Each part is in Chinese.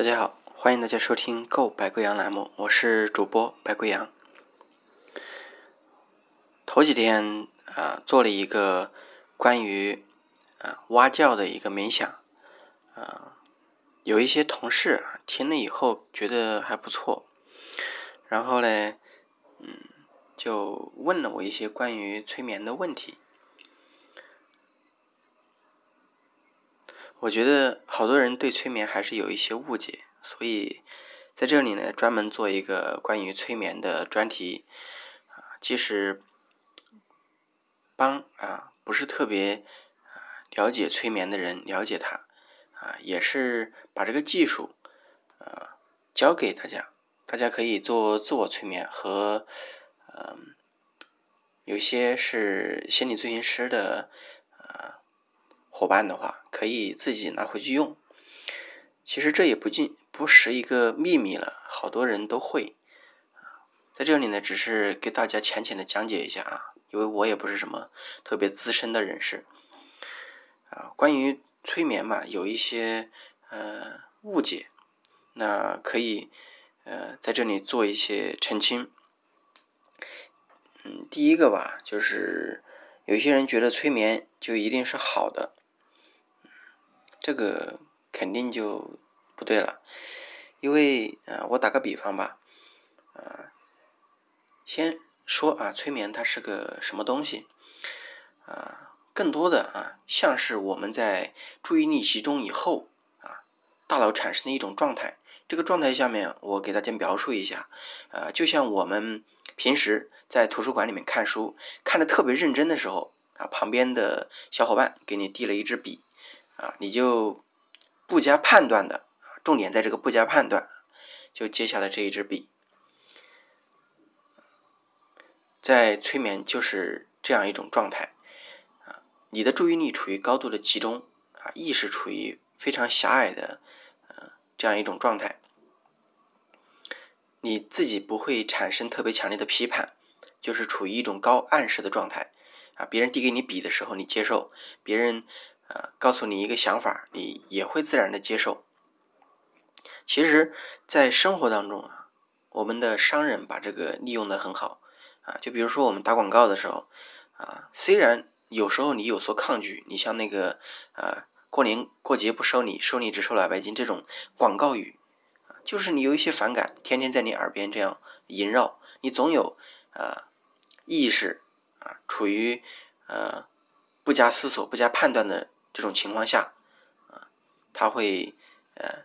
大家好，欢迎大家收听《购白贵阳》栏目，我是主播白贵阳。头几天啊，做了一个关于啊蛙叫的一个冥想，啊，有一些同事听了以后觉得还不错，然后呢，嗯，就问了我一些关于催眠的问题。我觉得好多人对催眠还是有一些误解，所以在这里呢，专门做一个关于催眠的专题，啊，即使帮啊不是特别啊了解催眠的人了解它，啊，也是把这个技术啊教给大家，大家可以做自我催眠和嗯，有些是心理咨询师的。伙伴的话，可以自己拿回去用。其实这也不尽不是一个秘密了，好多人都会。在这里呢，只是给大家浅浅的讲解一下啊，因为我也不是什么特别资深的人士。啊，关于催眠嘛，有一些呃误解，那可以呃在这里做一些澄清。嗯，第一个吧，就是有些人觉得催眠就一定是好的。这个肯定就不对了，因为啊，我打个比方吧，啊，先说啊，催眠它是个什么东西？啊，更多的啊，像是我们在注意力集中以后啊，大脑产生的一种状态。这个状态下面，我给大家描述一下，啊，就像我们平时在图书馆里面看书，看的特别认真的时候，啊，旁边的小伙伴给你递了一支笔。啊，你就不加判断的重点在这个不加判断，就接下来这一支笔。在催眠就是这样一种状态啊，你的注意力处于高度的集中啊，意识处于非常狭隘的呃这样一种状态，你自己不会产生特别强烈的批判，就是处于一种高暗示的状态啊。别人递给你笔的时候，你接受；别人。呃，告诉你一个想法，你也会自然的接受。其实，在生活当中啊，我们的商人把这个利用的很好啊。就比如说我们打广告的时候啊，虽然有时候你有所抗拒，你像那个啊过年过节不收你，收你只收两百斤这种广告语，就是你有一些反感，天天在你耳边这样萦绕，你总有呃意识啊，处于呃不加思索、不加判断的。这种情况下，啊，它会呃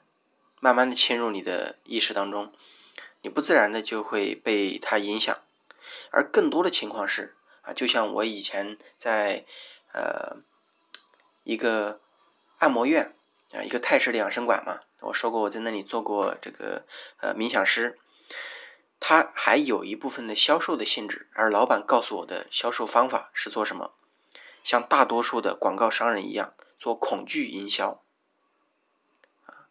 慢慢的侵入你的意识当中，你不自然的就会被它影响，而更多的情况是啊，就像我以前在呃一个按摩院啊，一个泰式的养生馆嘛，我说过我在那里做过这个呃冥想师，他还有一部分的销售的性质，而老板告诉我的销售方法是做什么？像大多数的广告商人一样，做恐惧营销，啊，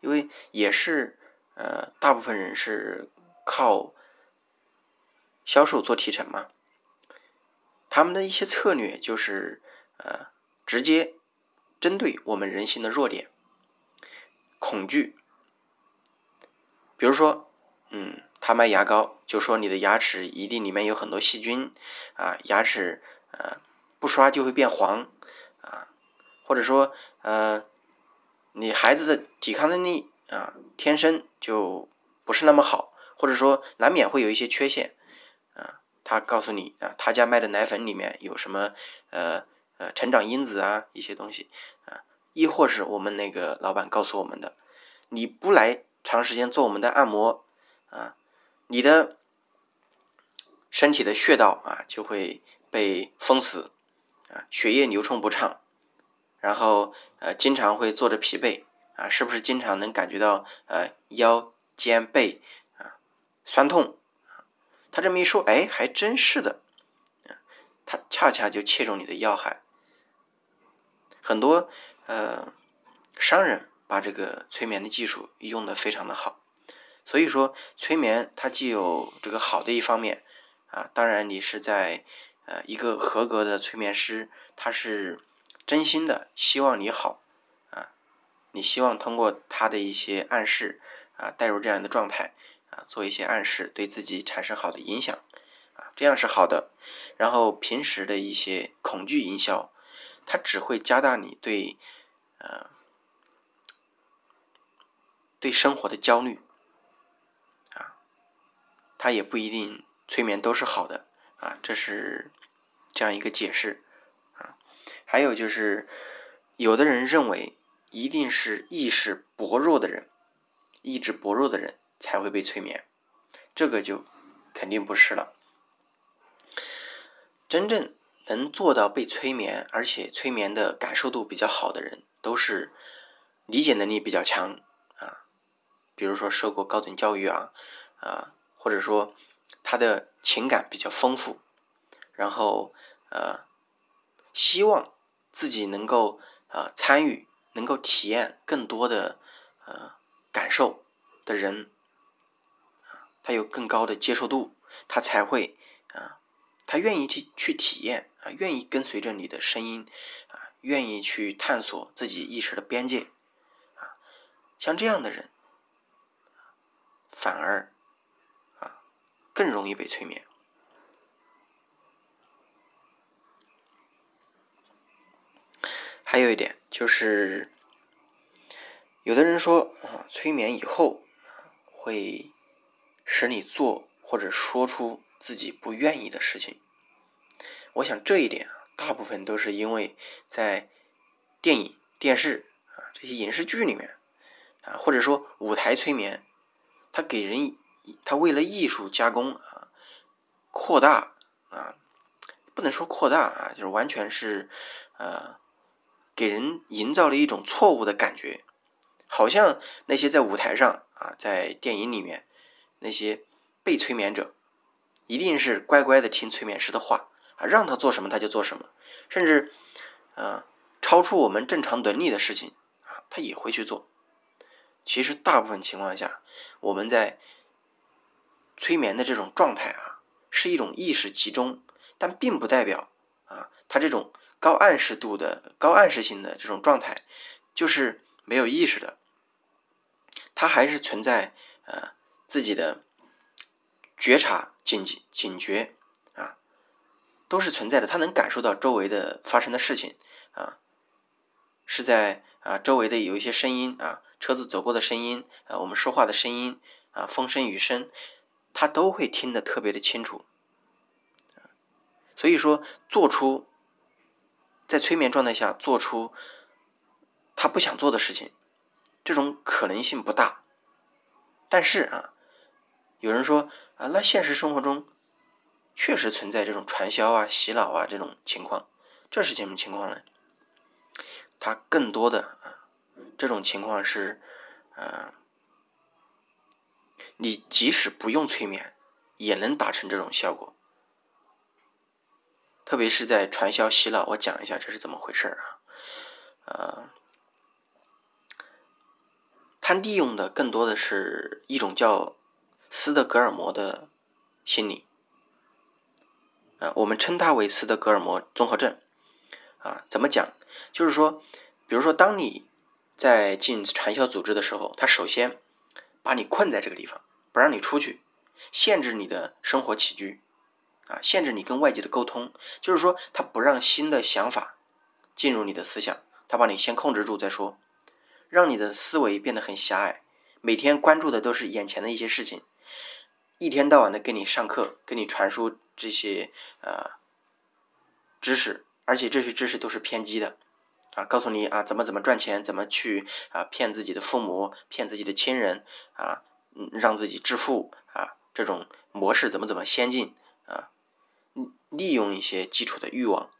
因为也是呃，大部分人是靠销售做提成嘛，他们的一些策略就是呃，直接针对我们人性的弱点，恐惧。比如说，嗯，他卖牙膏，就说你的牙齿一定里面有很多细菌，啊，牙齿呃。不刷就会变黄，啊，或者说，呃，你孩子的抵抗能力啊，天生就不是那么好，或者说难免会有一些缺陷，啊，他告诉你啊，他家卖的奶粉里面有什么，呃呃，成长因子啊，一些东西，啊，亦或是我们那个老板告诉我们的，你不来长时间做我们的按摩，啊，你的身体的穴道啊就会被封死。血液流通不畅，然后呃经常会坐着疲惫啊，是不是经常能感觉到呃腰肩背啊酸痛？他这么一说，哎，还真是的，他恰恰就切中你的要害。很多呃商人把这个催眠的技术用的非常的好，所以说催眠它既有这个好的一方面啊，当然你是在。呃，一个合格的催眠师，他是真心的希望你好啊，你希望通过他的一些暗示啊，带入这样的状态啊，做一些暗示，对自己产生好的影响啊，这样是好的。然后平时的一些恐惧营销，它只会加大你对呃对生活的焦虑啊，它也不一定催眠都是好的啊，这是这样一个解释啊。还有就是，有的人认为一定是意识薄弱的人，意志薄弱的人才会被催眠，这个就肯定不是了。真正能做到被催眠，而且催眠的感受度比较好的人，都是理解能力比较强啊，比如说受过高等教育啊，啊，或者说他的情感比较丰富，然后呃。希望自己能够啊参与，能够体验更多的呃感受的人啊，他有更高的接受度，他才会啊，他愿意去去体验啊，愿意跟随着你的声音啊，愿意去探索自己意识的边界啊，像这样的人反而更容易被催眠。还有一点就是，有的人说啊，催眠以后会使你做或者说出自己不愿意的事情。我想这一点啊，大部分都是因为在电影、电视啊这些影视剧里面啊，或者说舞台催眠，它给人它为了艺术加工啊，扩大啊，不能说扩大啊，就是完全是呃。给人营造了一种错误的感觉，好像那些在舞台上啊，在电影里面那些被催眠者，一定是乖乖的听催眠师的话啊，让他做什么他就做什么，甚至啊超出我们正常能力的事情啊，他也会去做。其实大部分情况下，我们在催眠的这种状态啊，是一种意识集中，但并不代表啊，他这种。高暗示度的高暗示性的这种状态，就是没有意识的，他还是存在呃自己的觉察、警警觉啊，都是存在的。他能感受到周围的发生的事情啊，是在啊周围的有一些声音啊，车子走过的声音啊，我们说话的声音啊，风声雨声，他都会听得特别的清楚。所以说，做出。在催眠状态下做出他不想做的事情，这种可能性不大。但是啊，有人说啊，那现实生活中确实存在这种传销啊、洗脑啊这种情况，这是什么情况呢？它更多的啊，这种情况是，呃，你即使不用催眠，也能达成这种效果。特别是在传销洗脑，我讲一下这是怎么回事啊？呃，他利用的更多的是一种叫斯德哥尔摩的心理，啊，我们称它为斯德哥尔摩综合症。啊，怎么讲？就是说，比如说，当你在进传销组织的时候，他首先把你困在这个地方，不让你出去，限制你的生活起居。啊，限制你跟外界的沟通，就是说他不让新的想法进入你的思想，他把你先控制住再说，让你的思维变得很狭隘，每天关注的都是眼前的一些事情，一天到晚的给你上课，给你传输这些呃知识，而且这些知识都是偏激的，啊，告诉你啊怎么怎么赚钱，怎么去啊骗自己的父母，骗自己的亲人啊，让自己致富啊，这种模式怎么怎么先进啊。利用一些基础的欲望，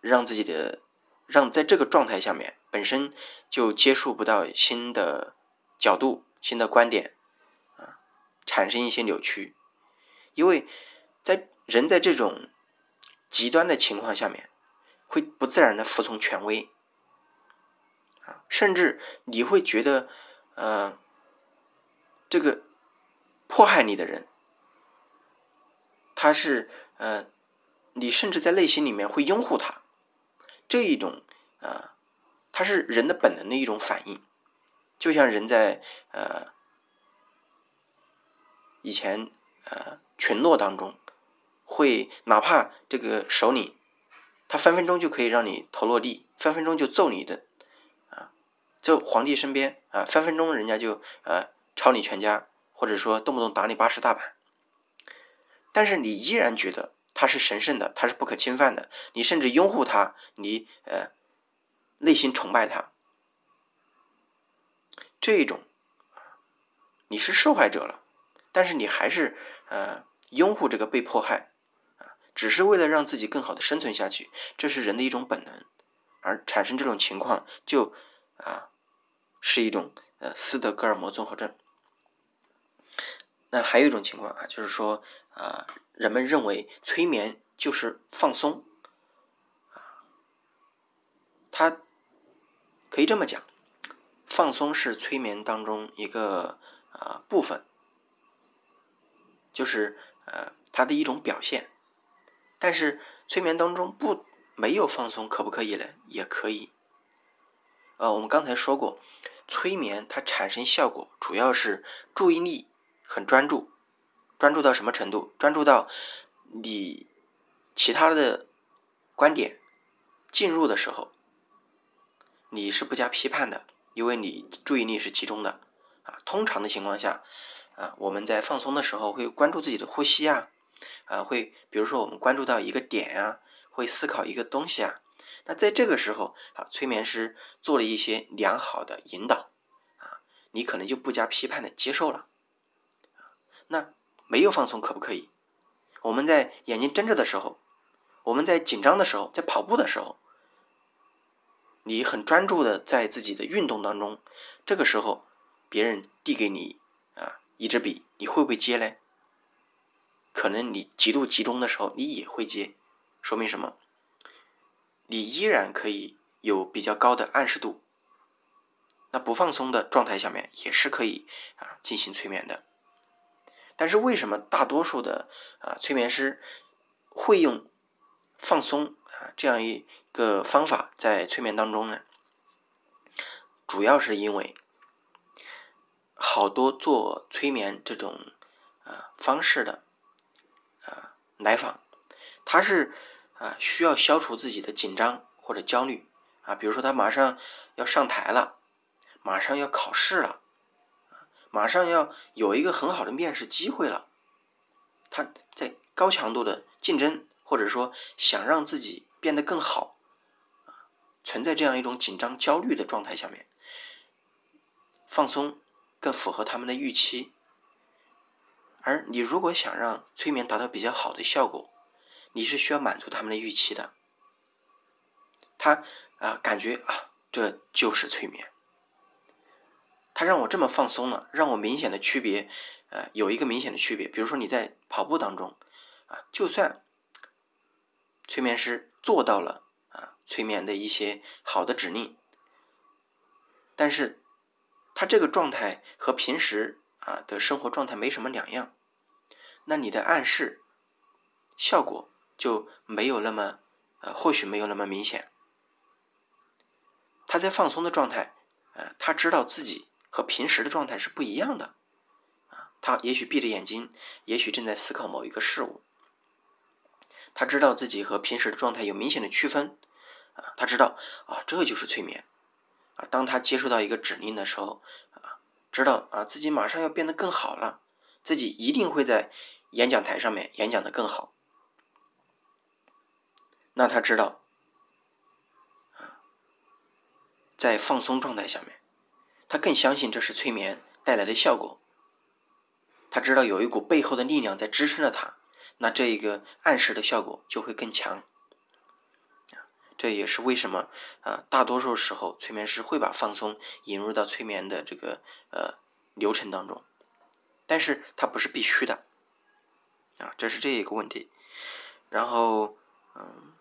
让自己的让在这个状态下面本身就接触不到新的角度、新的观点，啊，产生一些扭曲。因为在人在这种极端的情况下面，会不自然的服从权威，啊，甚至你会觉得，呃，这个迫害你的人。他是呃，你甚至在内心里面会拥护他，这一种呃，他是人的本能的一种反应，就像人在呃以前呃群落当中，会哪怕这个首领，他分分钟就可以让你头落地，分分钟就揍你的啊，就皇帝身边啊，分分钟人家就呃抄你全家，或者说动不动打你八十大板，但是你依然觉得他是神圣的，他是不可侵犯的，你甚至拥护他，你呃。内心崇拜他，这种你是受害者了，但是你还是呃拥护这个被迫害啊，只是为了让自己更好的生存下去，这是人的一种本能，而产生这种情况就啊是一种呃斯德哥尔摩综合症。那还有一种情况啊，就是说啊，人们认为催眠就是放松啊，他。可以这么讲，放松是催眠当中一个啊部分，就是呃它的一种表现。但是催眠当中不没有放松可不可以呢？也可以。呃，我们刚才说过，催眠它产生效果主要是注意力很专注，专注到什么程度？专注到你其他的观点进入的时候。你是不加批判的，因为你注意力是集中的啊。通常的情况下，啊，我们在放松的时候会关注自己的呼吸啊，啊，会比如说我们关注到一个点啊，会思考一个东西啊。那在这个时候啊，催眠师做了一些良好的引导啊，你可能就不加批判的接受了。那没有放松可不可以？我们在眼睛睁着的时候，我们在紧张的时候，在跑步的时候。你很专注的在自己的运动当中，这个时候别人递给你啊一支笔，你会不会接呢？可能你极度集中的时候，你也会接，说明什么？你依然可以有比较高的暗示度。那不放松的状态下面也是可以啊进行催眠的。但是为什么大多数的啊催眠师会用放松？啊，这样一个方法在催眠当中呢，主要是因为好多做催眠这种啊方式的啊来访，他是啊需要消除自己的紧张或者焦虑啊，比如说他马上要上台了，马上要考试了，马上要有一个很好的面试机会了，他在高强度的竞争，或者说想让自己。变得更好，啊，存在这样一种紧张、焦虑的状态下面，放松更符合他们的预期。而你如果想让催眠达到比较好的效果，你是需要满足他们的预期的。他啊，感觉啊，这就是催眠。他让我这么放松了，让我明显的区别，呃，有一个明显的区别。比如说你在跑步当中，啊，就算催眠师。做到了啊，催眠的一些好的指令，但是他这个状态和平时啊的生活状态没什么两样，那你的暗示效果就没有那么呃，或许没有那么明显。他在放松的状态，呃，他知道自己和平时的状态是不一样的啊，他也许闭着眼睛，也许正在思考某一个事物。他知道自己和平时的状态有明显的区分，啊，他知道啊，这就是催眠，啊，当他接收到一个指令的时候，啊，知道啊自己马上要变得更好了，自己一定会在演讲台上面演讲的更好，那他知道，在放松状态下面，他更相信这是催眠带来的效果，他知道有一股背后的力量在支撑着他。那这一个暗示的效果就会更强，这也是为什么啊，大多数时候催眠师会把放松引入到催眠的这个呃流程当中，但是它不是必须的，啊，这是这一个问题。然后，嗯，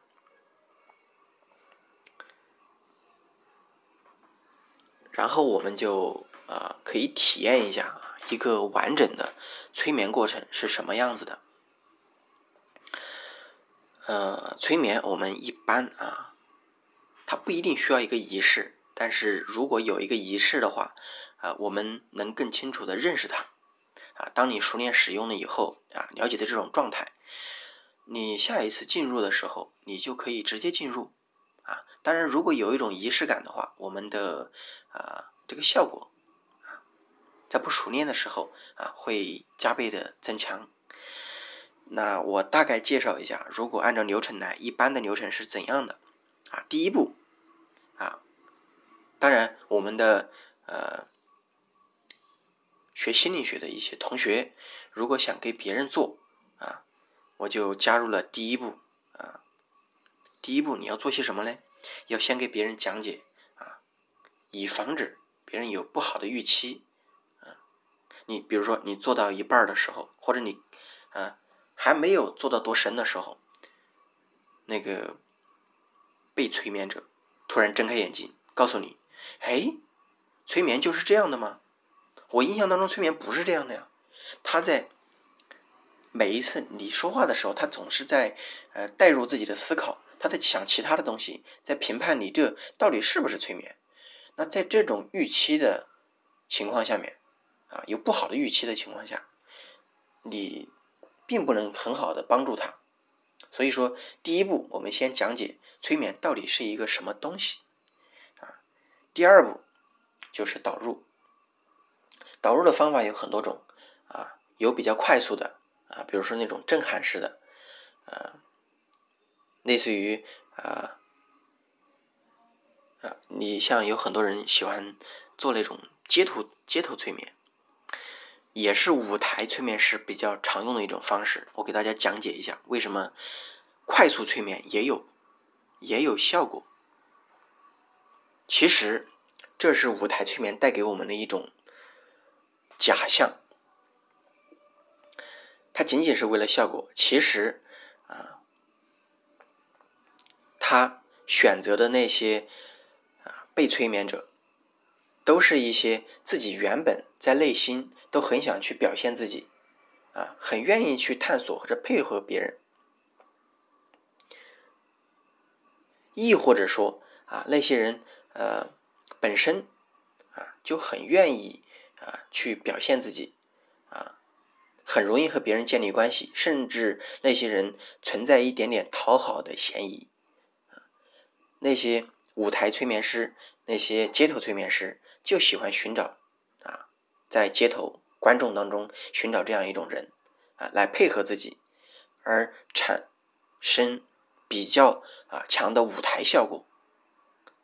然后我们就啊可以体验一下一个完整的催眠过程是什么样子的。呃，催眠我们一般啊，它不一定需要一个仪式，但是如果有一个仪式的话，啊，我们能更清楚的认识它。啊，当你熟练使用了以后，啊，了解的这种状态，你下一次进入的时候，你就可以直接进入。啊，当然，如果有一种仪式感的话，我们的啊这个效果啊，在不熟练的时候啊，会加倍的增强。那我大概介绍一下，如果按照流程来，一般的流程是怎样的？啊，第一步，啊，当然我们的呃。学心理学的一些同学，如果想给别人做啊，我就加入了第一步啊。第一步你要做些什么呢？要先给别人讲解，以防止别人有不好的预期啊。你比如说你做到一半的时候，或者你啊还没有做到多深的时候，那个被催眠者突然睁开眼睛，告诉你：“哎，催眠就是这样的吗？”我印象当中，催眠不是这样的呀。他在每一次你说话的时候，他总是在呃带入自己的思考，他在想其他的东西，在评判你这到底是不是催眠。那在这种预期的情况下面，啊，有不好的预期的情况下，你并不能很好的帮助他。所以说，第一步我们先讲解催眠到底是一个什么东西啊。第二步就是导入。导入的方法有很多种，啊，有比较快速的，啊，比如说那种震撼式的，呃，类似于啊，啊，你像有很多人喜欢做那种街头街头催眠，也是舞台催眠师比较常用的一种方式。我给大家讲解一下为什么快速催眠也有也有效果。其实这是舞台催眠带给我们的一种。假象，它仅仅是为了效果。其实，啊，他选择的那些被催眠者，都是一些自己原本在内心都很想去表现自己，啊，很愿意去探索或者配合别人，亦或者说啊那些人呃本身啊就很愿意。啊，去表现自己，啊，很容易和别人建立关系，甚至那些人存在一点点讨好的嫌疑。那些舞台催眠师，那些街头催眠师，就喜欢寻找啊，在街头观众当中寻找这样一种人啊，来配合自己，而产生比较啊强的舞台效果，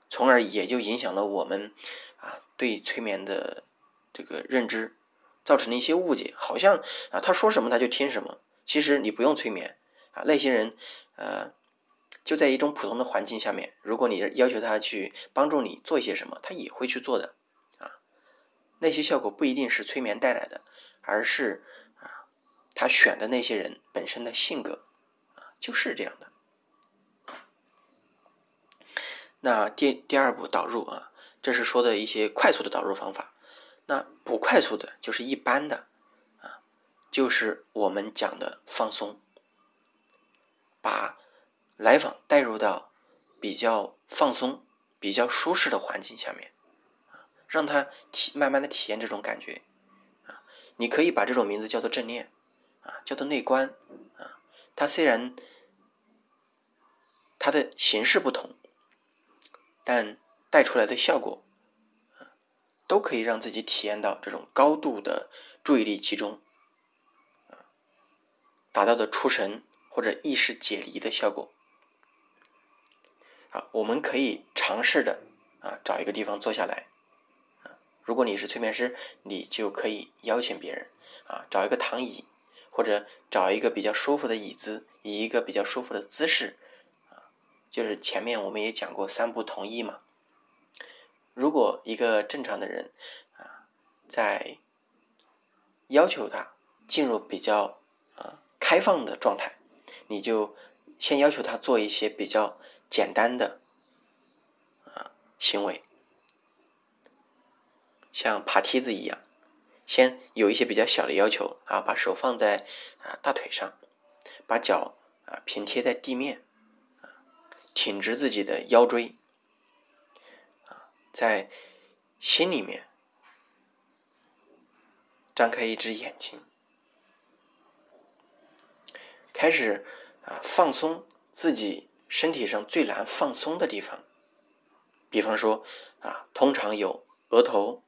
从而也就影响了我们啊对催眠的。这个认知造成了一些误解，好像啊他说什么他就听什么。其实你不用催眠啊，那些人呃就在一种普通的环境下面，如果你要求他去帮助你做一些什么，他也会去做的啊。那些效果不一定是催眠带来的，而是啊他选的那些人本身的性格啊就是这样的。那第第二步导入啊，这是说的一些快速的导入方法。那不快速的，就是一般的，啊，就是我们讲的放松，把来访带入到比较放松、比较舒适的环境下面，啊，让他体慢慢的体验这种感觉，啊，你可以把这种名字叫做正念，啊，叫做内观，啊，它虽然它的形式不同，但带出来的效果。都可以让自己体验到这种高度的注意力集中，达到的出神或者意识解离的效果。啊，我们可以尝试的啊，找一个地方坐下来，啊，如果你是催眠师，你就可以邀请别人啊，找一个躺椅，或者找一个比较舒服的椅子，以一个比较舒服的姿势，啊，就是前面我们也讲过三不同意嘛。如果一个正常的人啊，在要求他进入比较啊开放的状态，你就先要求他做一些比较简单的啊行为，像爬梯子一样，先有一些比较小的要求啊，把手放在啊大腿上，把脚啊平贴在地面，挺直自己的腰椎。在心里面张开一只眼睛，开始啊放松自己身体上最难放松的地方，比方说啊，通常有额头、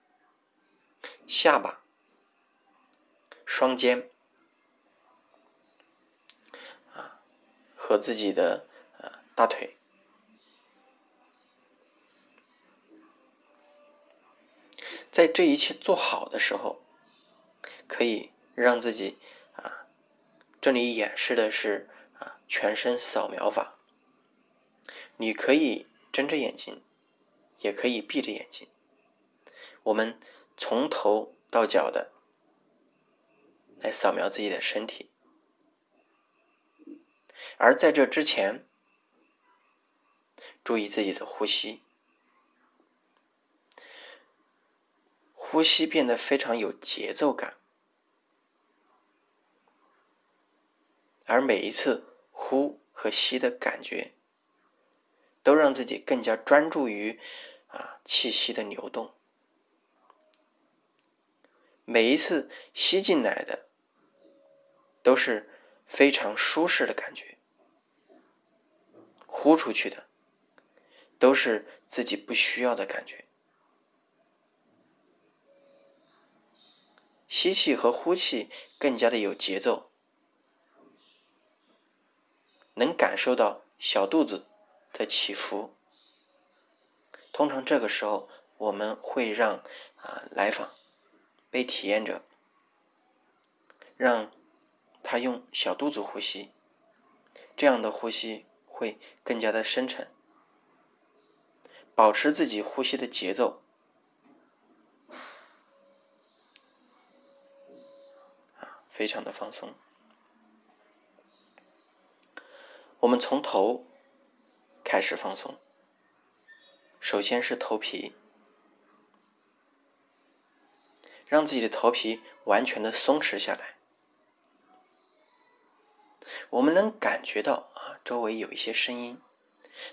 下巴、双肩啊和自己的呃大腿。在这一切做好的时候，可以让自己啊，这里演示的是啊全身扫描法。你可以睁着眼睛，也可以闭着眼睛。我们从头到脚的来扫描自己的身体，而在这之前，注意自己的呼吸。呼吸变得非常有节奏感，而每一次呼和吸的感觉，都让自己更加专注于啊气息的流动。每一次吸进来的都是非常舒适的感觉，呼出去的都是自己不需要的感觉。吸气和呼气更加的有节奏，能感受到小肚子的起伏。通常这个时候，我们会让啊来访被体验者让他用小肚子呼吸，这样的呼吸会更加的深沉，保持自己呼吸的节奏。非常的放松。我们从头开始放松，首先是头皮，让自己的头皮完全的松弛下来。我们能感觉到啊，周围有一些声音，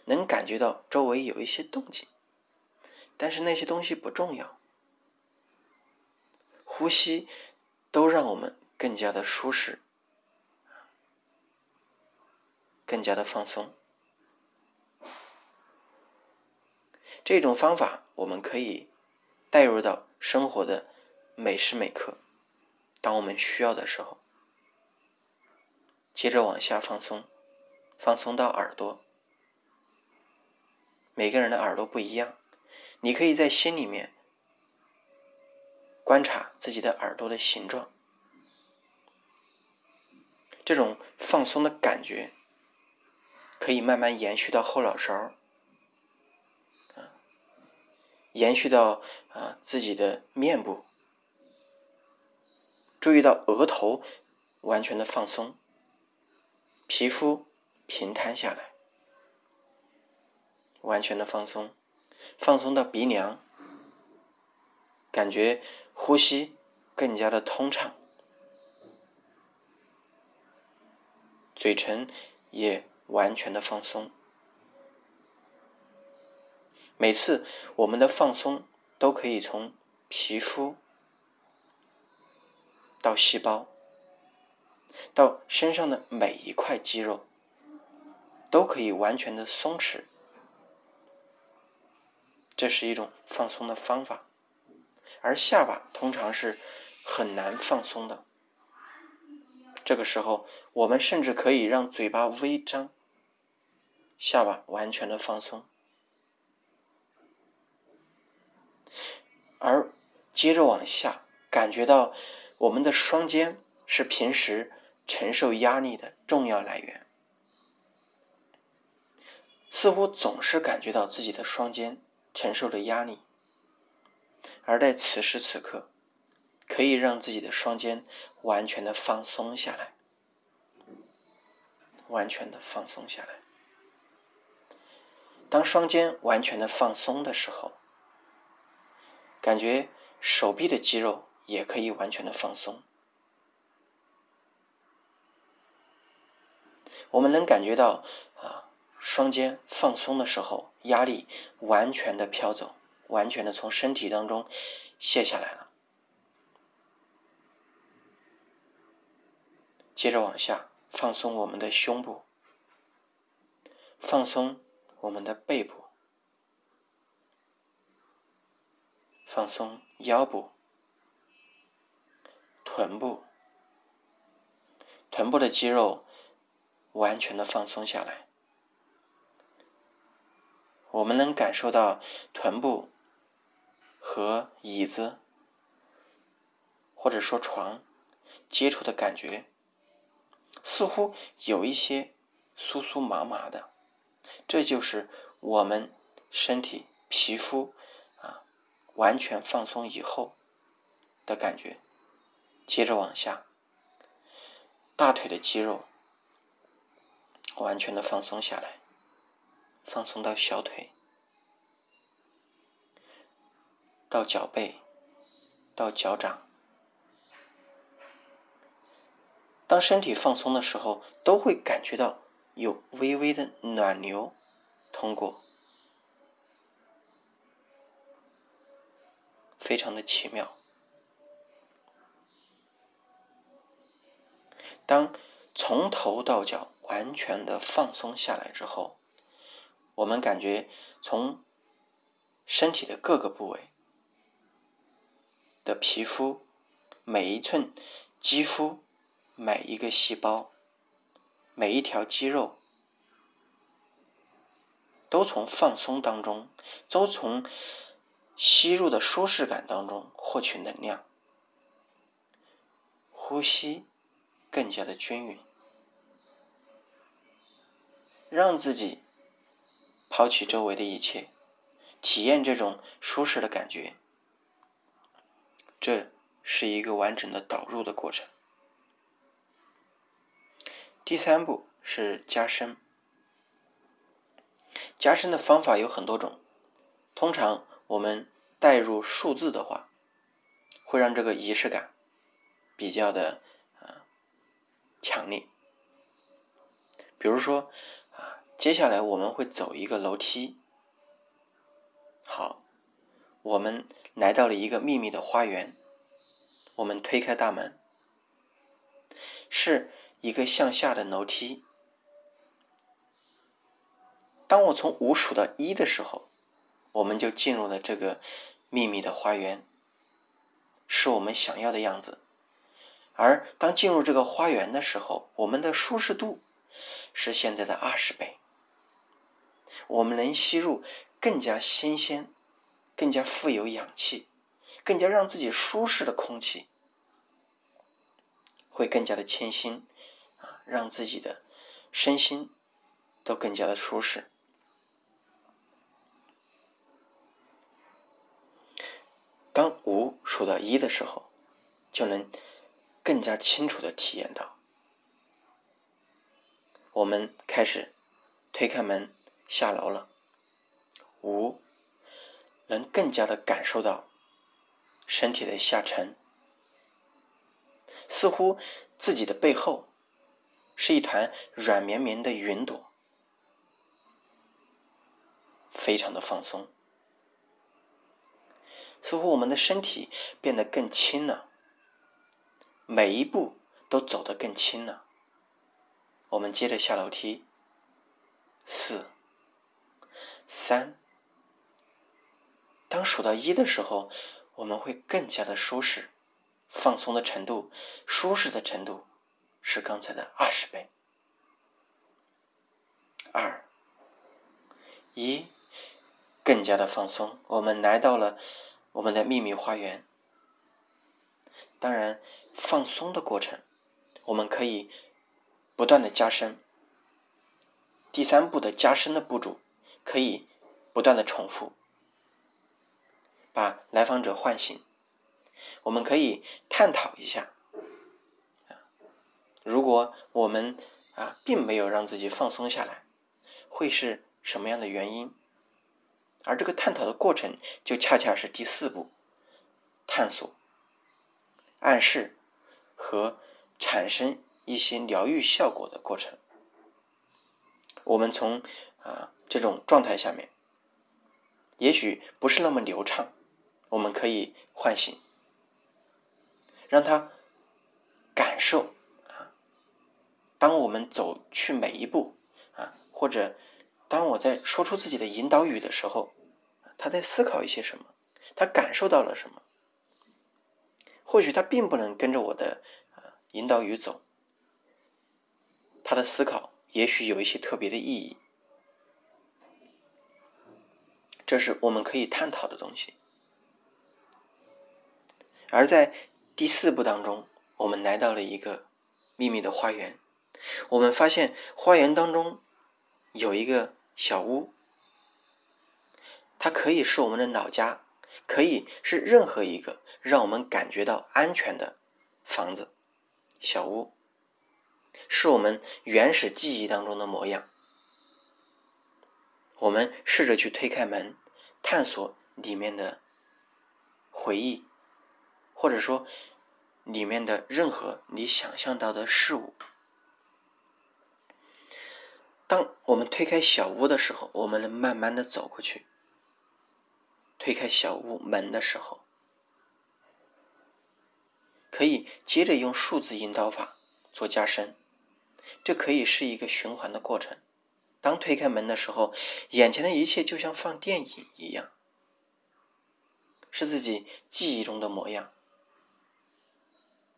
能感觉到周围有一些动静，但是那些东西不重要。呼吸都让我们。更加的舒适，更加的放松。这种方法我们可以带入到生活的每时每刻，当我们需要的时候，接着往下放松，放松到耳朵。每个人的耳朵不一样，你可以在心里面观察自己的耳朵的形状。这种放松的感觉，可以慢慢延续到后脑勺，延续到啊自己的面部，注意到额头完全的放松，皮肤平摊下来，完全的放松，放松到鼻梁，感觉呼吸更加的通畅。嘴唇也完全的放松。每次我们的放松都可以从皮肤到细胞，到身上的每一块肌肉，都可以完全的松弛。这是一种放松的方法，而下巴通常是很难放松的。这个时候，我们甚至可以让嘴巴微张，下巴完全的放松，而接着往下，感觉到我们的双肩是平时承受压力的重要来源，似乎总是感觉到自己的双肩承受着压力，而在此时此刻。可以让自己的双肩完全的放松下来，完全的放松下来。当双肩完全的放松的时候，感觉手臂的肌肉也可以完全的放松。我们能感觉到啊，双肩放松的时候，压力完全的飘走，完全的从身体当中卸下来了。接着往下放松我们的胸部，放松我们的背部，放松腰部、臀部，臀部的肌肉完全的放松下来。我们能感受到臀部和椅子或者说床接触的感觉，似乎有一些酥酥麻麻的，这就是我们身体皮肤完全放松以后的感觉。接着往下，大腿的肌肉完全的放松下来。放松到小腿，到脚背，到脚掌。当身体放松的时候，都会感觉到有微微的暖流通过，非常的奇妙。当从头到脚完全的放松下来之后，我们感觉从身体的各个部位的皮肤，每一寸肌肤，每一个细胞，每一条肌肉，都从放松当中，都从吸入的舒适感当中获取能量，呼吸更加的均匀，让自己。抛弃周围的一切，体验这种舒适的感觉，这是一个完整的导入的过程。第三步是加深，加深的方法有很多种，通常我们带入数字的话，会让这个仪式感比较的啊强烈，比如说啊。接下来我们会走一个楼梯。好，我们来到了一个秘密的花园。我们推开大门，是一个向下的楼梯。当我从五数到一的时候，我们就进入了这个秘密的花园，是我们想要的样子。而当进入这个花园的时候，我们的舒适度是现在的二十倍。我们能吸入更加新鲜、更加富有氧气、更加让自己舒适的空气，会更加的清新啊，让自己的身心都更加的舒适。当五数到一的时候，就能更加清楚的体验到。我们开始推开门。下楼了，五能更加的感受到身体的下沉，似乎自己的背后是一团软绵绵的云朵，非常的放松，似乎我们的身体变得更轻了，每一步都走得更轻了。我们接着下楼梯，四。三，当数到一的时候，我们会更加的舒适，放松的程度、舒适的程度是刚才的二十倍。二，一，更加的放松。我们来到了我们的秘密花园。当然，放松的过程，我们可以不断的加深。第三步的加深的步骤。可以不断的重复，把来访者唤醒。我们可以探讨一下，如果我们啊并没有让自己放松下来，会是什么样的原因？而这个探讨的过程，就恰恰是第四步：探索、暗示和产生一些疗愈效果的过程。我们从啊。这种状态下面，也许不是那么流畅，我们可以唤醒，让他感受啊。当我们走去每一步啊，或者当我在说出自己的引导语的时候，他在思考一些什么，他感受到了什么。或许他并不能跟着我的啊引导语走，他的思考也许有一些特别的意义。这是我们可以探讨的东西。而在第四步当中，我们来到了一个秘密的花园。我们发现花园当中有一个小屋，它可以是我们的老家，可以是任何一个让我们感觉到安全的房子、小屋，是我们原始记忆当中的模样。我们试着去推开门，探索里面的回忆，或者说里面的任何你想象到的事物。当我们推开小屋的时候，我们能慢慢的走过去。推开小屋门的时候，可以接着用数字引导法做加深，这可以是一个循环的过程。当推开门的时候，眼前的一切就像放电影一样，是自己记忆中的模样。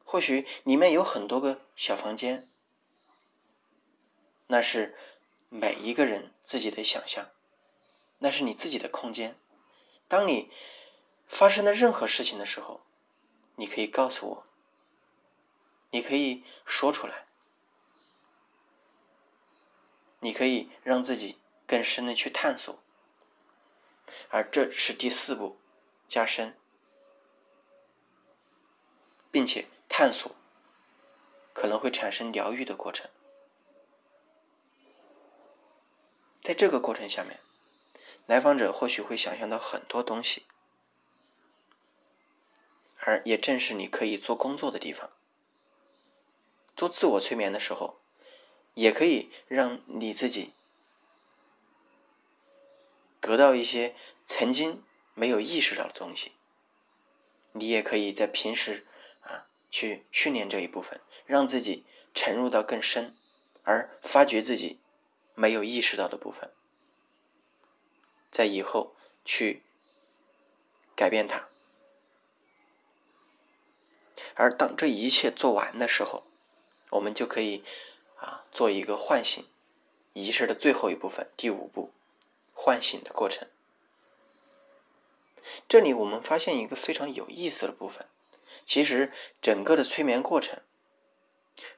或许里面有很多个小房间，那是每一个人自己的想象，那是你自己的空间。当你发生的任何事情的时候，你可以告诉我，你可以说出来。你可以让自己更深的去探索，而这是第四步，加深，并且探索可能会产生疗愈的过程。在这个过程下面，来访者或许会想象到很多东西，而也正是你可以做工作的地方。做自我催眠的时候。也可以让你自己得到一些曾经没有意识到的东西。你也可以在平时啊去训练这一部分，让自己沉入到更深，而发掘自己没有意识到的部分，在以后去改变它。而当这一切做完的时候，我们就可以。啊，做一个唤醒仪式的最后一部分，第五步，唤醒的过程。这里我们发现一个非常有意思的部分，其实整个的催眠过程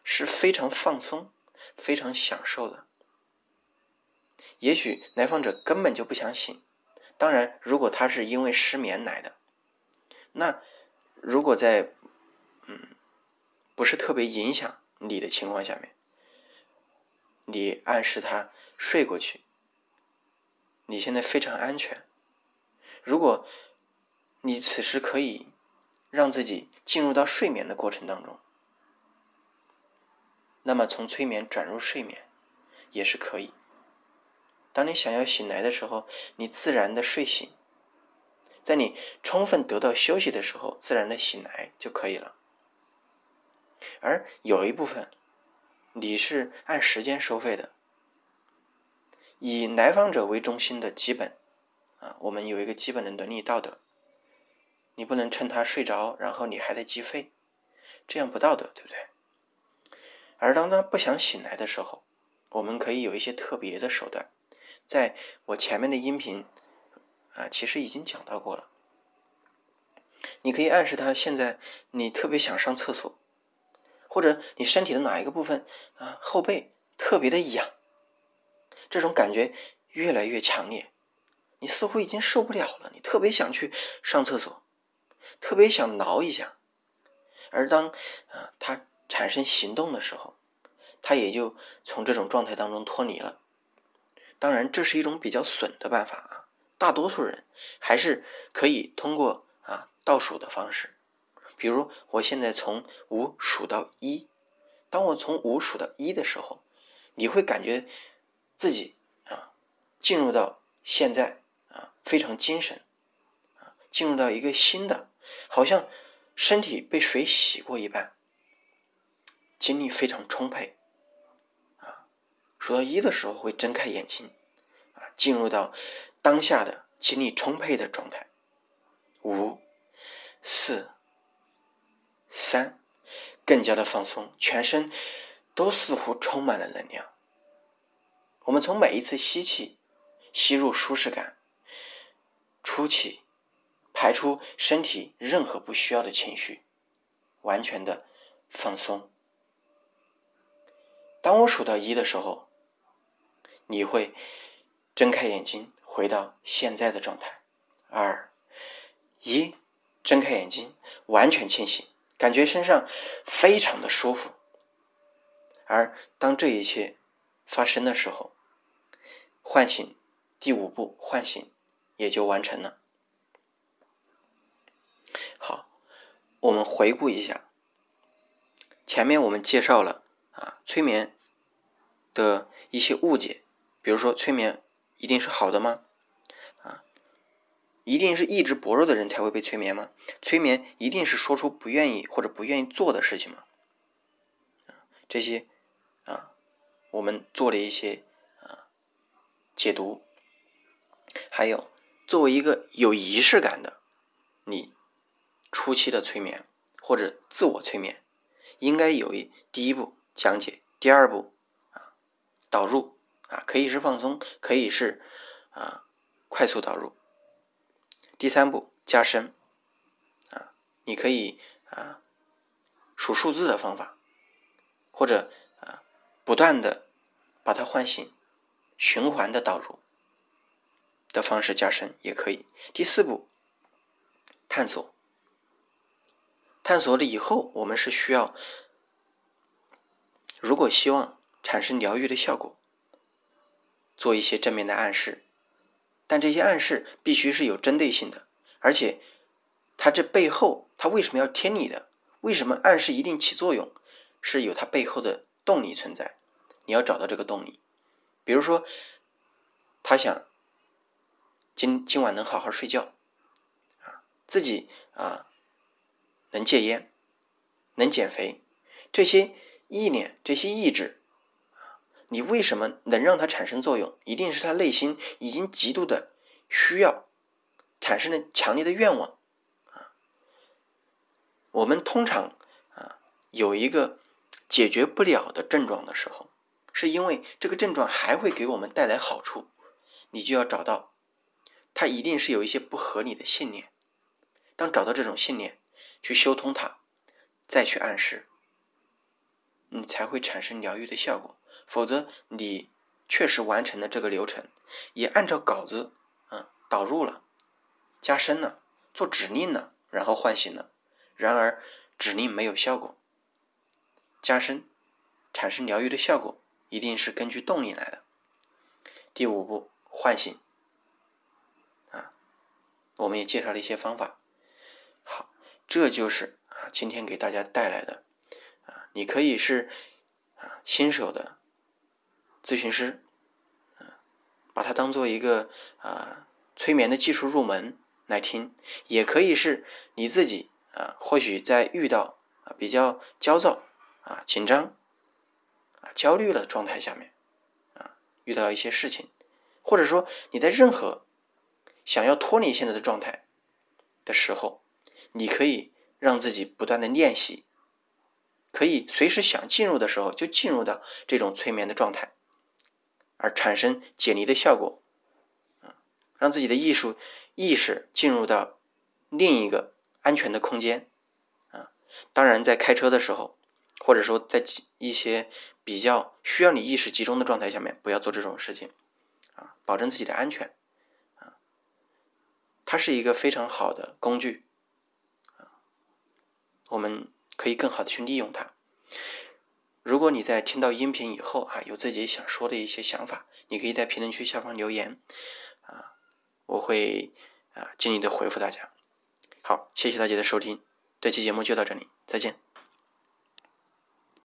是非常放松、非常享受的。也许来访者根本就不想醒，当然，如果他是因为失眠来的，那如果在嗯不是特别影响你的情况下面。你暗示他睡过去，你现在非常安全。如果你此时可以让自己进入到睡眠的过程当中，那么从催眠转入睡眠也是可以。当你想要醒来的时候，你自然的睡醒，在你充分得到休息的时候，自然的醒来就可以了。而有一部分。你是按时间收费的，以来访者为中心的基本啊，我们有一个基本的伦理道德，你不能趁他睡着，然后你还在计费，这样不道德，对不对？而当他不想醒来的时候，我们可以有一些特别的手段，在我前面的音频啊，其实已经讲到过了，你可以暗示他现在你特别想上厕所。或者你身体的哪一个部分啊，后背特别的痒，这种感觉越来越强烈，你似乎已经受不了了，你特别想去上厕所，特别想挠一下，而当啊他产生行动的时候，他也就从这种状态当中脱离了。当然，这是一种比较损的办法啊，大多数人还是可以通过啊倒数的方式。比如，我现在从五数到一，当我从五数到一的时候，你会感觉自己啊进入到现在啊非常精神，啊进入到一个新的，好像身体被水洗过一般，精力非常充沛，数到一的时候会睁开眼睛，啊进入到当下的精力充沛的状态，五、四、三，更加的放松，全身都似乎充满了能量。我们从每一次吸气，吸入舒适感，出气，排出身体任何不需要的情绪，完全的放松。当我数到一的时候，你会睁开眼睛，回到现在的状态。二，一，睁开眼睛，完全清醒，感觉身上非常的舒服。而当这一切发生的时候，唤醒，第五步唤醒也就完成了。好，我们回顾一下，前面我们介绍了啊催眠的一些误解，比如说催眠一定是好的吗？啊，一定是意志薄弱的人才会被催眠吗？催眠一定是说出不愿意或者不愿意做的事情吗？这些啊，我们做了一些啊。解读，还有作为一个有仪式感的你，初期的催眠或者自我催眠，应该有一第一步讲解，第二步啊导入啊可以是放松，可以是啊快速导入，第三步加深啊你可以啊数数字的方法，或者啊不断的把它唤醒。循环的导入的方式加深也可以。第四步，探索。探索了以后，我们是需要，如果希望产生疗愈的效果，做一些正面的暗示，但这些暗示必须是有针对性的，而且他这背后，他为什么要听你的？为什么暗示一定起作用？是有它背后的动力存在，你要找到这个动力。比如说，他想今今晚能好好睡觉，啊，自己啊能戒烟，能减肥，这些意念、这些意志，你为什么能让它产生作用？一定是他内心已经极度的需要，产生了强烈的愿望，啊，我们通常啊有一个解决不了的症状的时候。是因为这个症状还会给我们带来好处，你就要找到，它一定是有一些不合理的信念。当找到这种信念，去修通它，再去暗示，你才会产生疗愈的效果。否则，你确实完成了这个流程，也按照稿子啊导入了，加深了，做指令了，然后唤醒了，然而指令没有效果，加深产生疗愈的效果。一定是根据动力来的。第五步，唤醒。啊，我们也介绍了一些方法。好，这就是啊，今天给大家带来的啊，你可以是啊新手的咨询师，啊，把它当做一个啊催眠的技术入门来听，也可以是你自己啊，或许在遇到啊比较焦躁啊紧张。啊，焦虑了状态下面，啊，遇到一些事情，或者说你在任何想要脱离现在的状态的时候，你可以让自己不断的练习，可以随时想进入的时候就进入到这种催眠的状态，而产生解离的效果，啊，让自己的艺术意识进入到另一个安全的空间，啊，当然在开车的时候，或者说在一些。比较需要你意识集中的状态下面，不要做这种事情，啊，保证自己的安全，啊，它是一个非常好的工具，啊，我们可以更好的去利用它。如果你在听到音频以后，啊，有自己想说的一些想法，你可以在评论区下方留言，啊，我会啊尽力的回复大家。好，谢谢大家的收听，这期节目就到这里，再见。